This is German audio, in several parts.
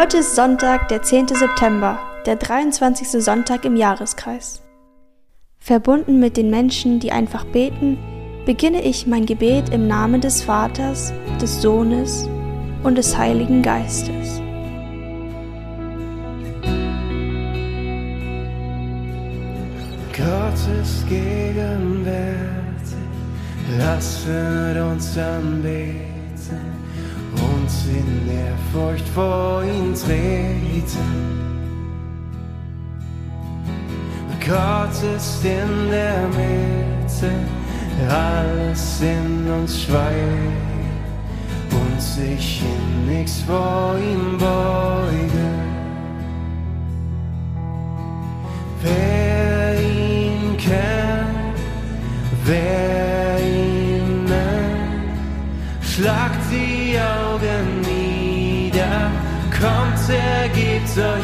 Heute ist Sonntag, der 10. September, der 23. Sonntag im Jahreskreis. Verbunden mit den Menschen, die einfach beten, beginne ich mein Gebet im Namen des Vaters, des Sohnes und des Heiligen Geistes. Gottes Gegenwärtig, lasset uns anbeten uns in Ehrfurcht vor ihn treten. Gott ist in der Mitte, alles in uns schweigt und sich in nichts vor ihm beuge. Er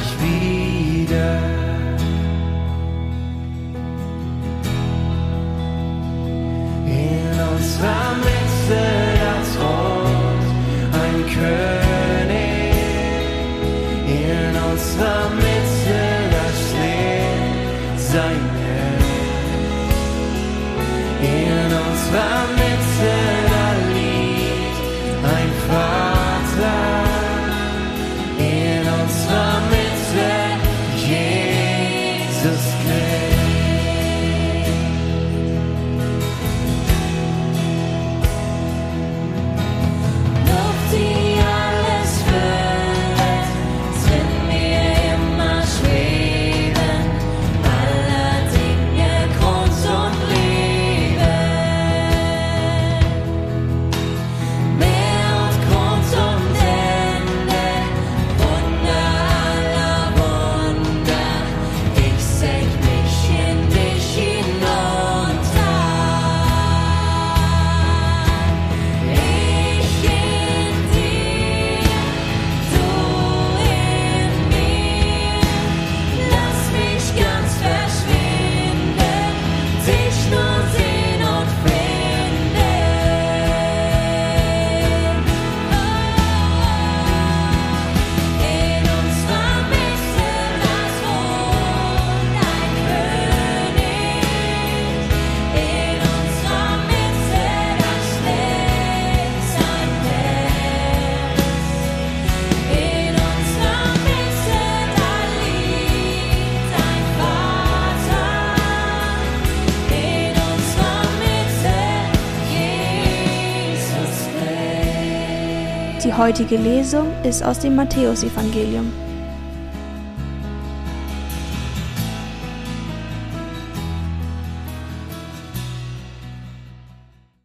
Heutige Lesung ist aus dem Matthäusevangelium.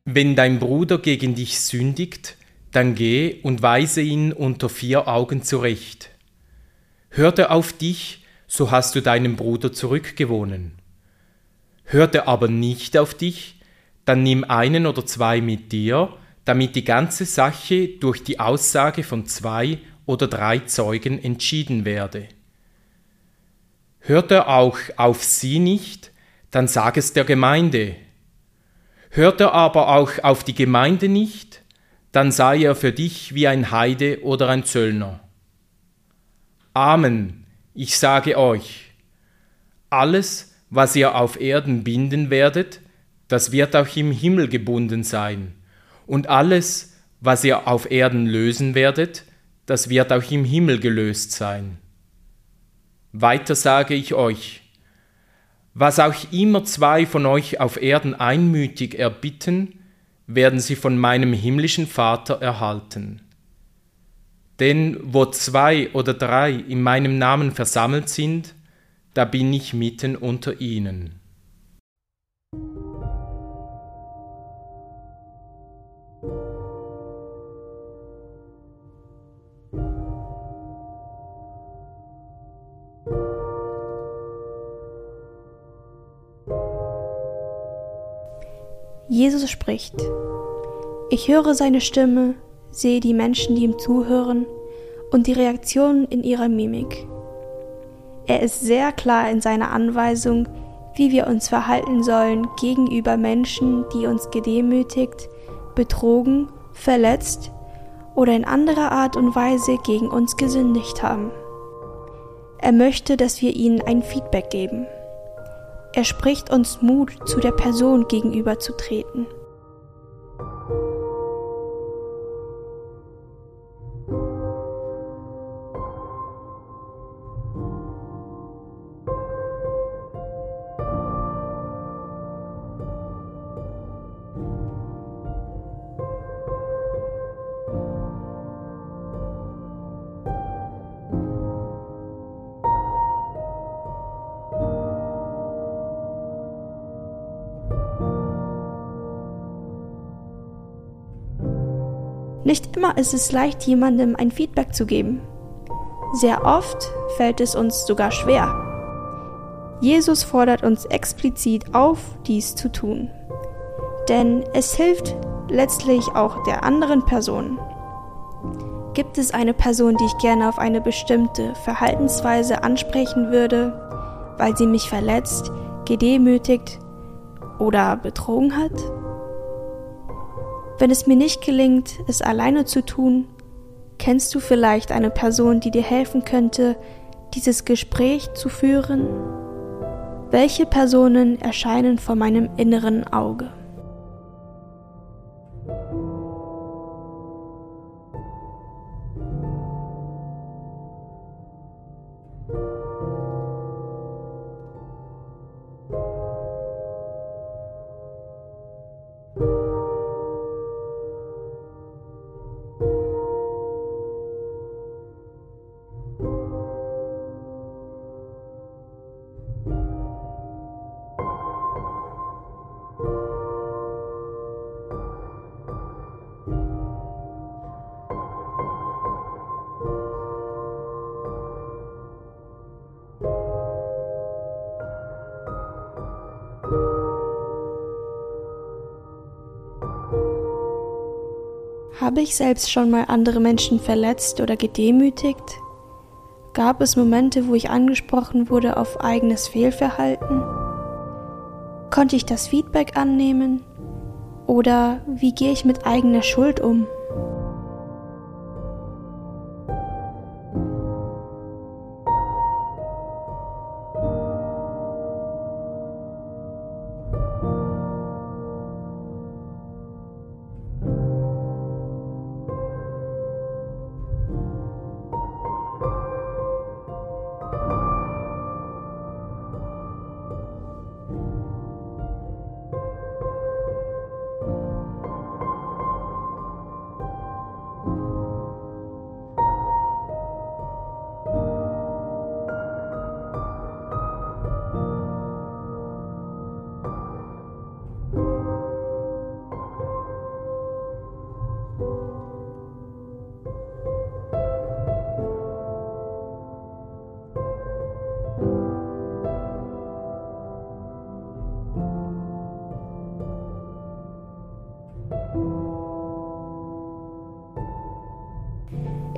Wenn dein Bruder gegen dich sündigt, dann geh und weise ihn unter vier Augen zurecht. Hört er auf dich, so hast du deinen Bruder zurückgewonnen. Hört er aber nicht auf dich, dann nimm einen oder zwei mit dir, damit die ganze Sache durch die Aussage von zwei oder drei Zeugen entschieden werde. Hört er auch auf sie nicht, dann sag es der Gemeinde. Hört er aber auch auf die Gemeinde nicht, dann sei er für dich wie ein Heide oder ein Zöllner. Amen, ich sage euch, alles, was ihr auf Erden binden werdet, das wird auch im Himmel gebunden sein, und alles, was ihr auf Erden lösen werdet, das wird auch im Himmel gelöst sein. Weiter sage ich euch, was auch immer zwei von euch auf Erden einmütig erbitten, werden sie von meinem himmlischen Vater erhalten. Denn wo zwei oder drei in meinem Namen versammelt sind, da bin ich mitten unter ihnen. Jesus spricht. Ich höre seine Stimme, sehe die Menschen, die ihm zuhören und die Reaktionen in ihrer Mimik. Er ist sehr klar in seiner Anweisung, wie wir uns verhalten sollen gegenüber Menschen, die uns gedemütigt, betrogen, verletzt oder in anderer Art und Weise gegen uns gesündigt haben. Er möchte, dass wir ihnen ein Feedback geben. Er spricht uns Mut, zu der Person gegenüberzutreten. Nicht immer ist es leicht, jemandem ein Feedback zu geben. Sehr oft fällt es uns sogar schwer. Jesus fordert uns explizit auf, dies zu tun. Denn es hilft letztlich auch der anderen Person. Gibt es eine Person, die ich gerne auf eine bestimmte Verhaltensweise ansprechen würde, weil sie mich verletzt, gedemütigt oder betrogen hat? Wenn es mir nicht gelingt, es alleine zu tun, kennst du vielleicht eine Person, die dir helfen könnte, dieses Gespräch zu führen? Welche Personen erscheinen vor meinem inneren Auge? Habe ich selbst schon mal andere Menschen verletzt oder gedemütigt? Gab es Momente, wo ich angesprochen wurde auf eigenes Fehlverhalten? Konnte ich das Feedback annehmen? Oder wie gehe ich mit eigener Schuld um?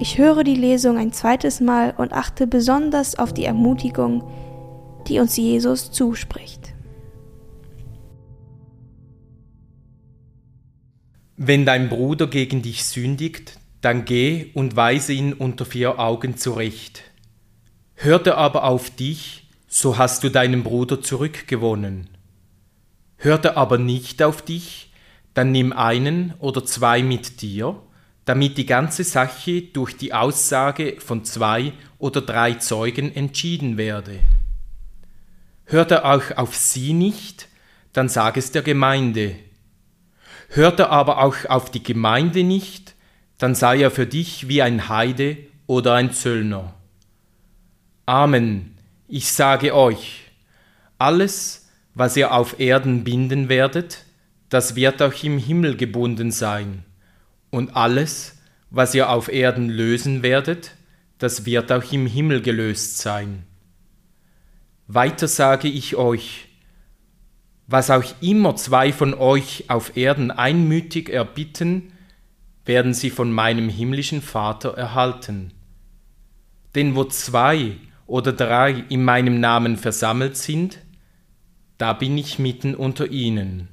Ich höre die Lesung ein zweites Mal und achte besonders auf die Ermutigung, die uns Jesus zuspricht. Wenn dein Bruder gegen dich sündigt, dann geh und weise ihn unter vier Augen zurecht. Hört er aber auf dich, so hast du deinen Bruder zurückgewonnen. Hört er aber nicht auf dich, dann nimm einen oder zwei mit dir, damit die ganze Sache durch die Aussage von zwei oder drei Zeugen entschieden werde. Hört er auch auf sie nicht, dann sag es der Gemeinde. Hört er aber auch auf die Gemeinde nicht, dann sei er für dich wie ein Heide oder ein Zöllner. Amen, ich sage euch, alles, was ihr auf Erden binden werdet, das wird auch im Himmel gebunden sein und alles, was ihr auf Erden lösen werdet, das wird auch im Himmel gelöst sein. Weiter sage ich euch, was auch immer zwei von euch auf Erden einmütig erbitten, werden sie von meinem himmlischen Vater erhalten. Denn wo zwei oder drei in meinem Namen versammelt sind, da bin ich mitten unter ihnen.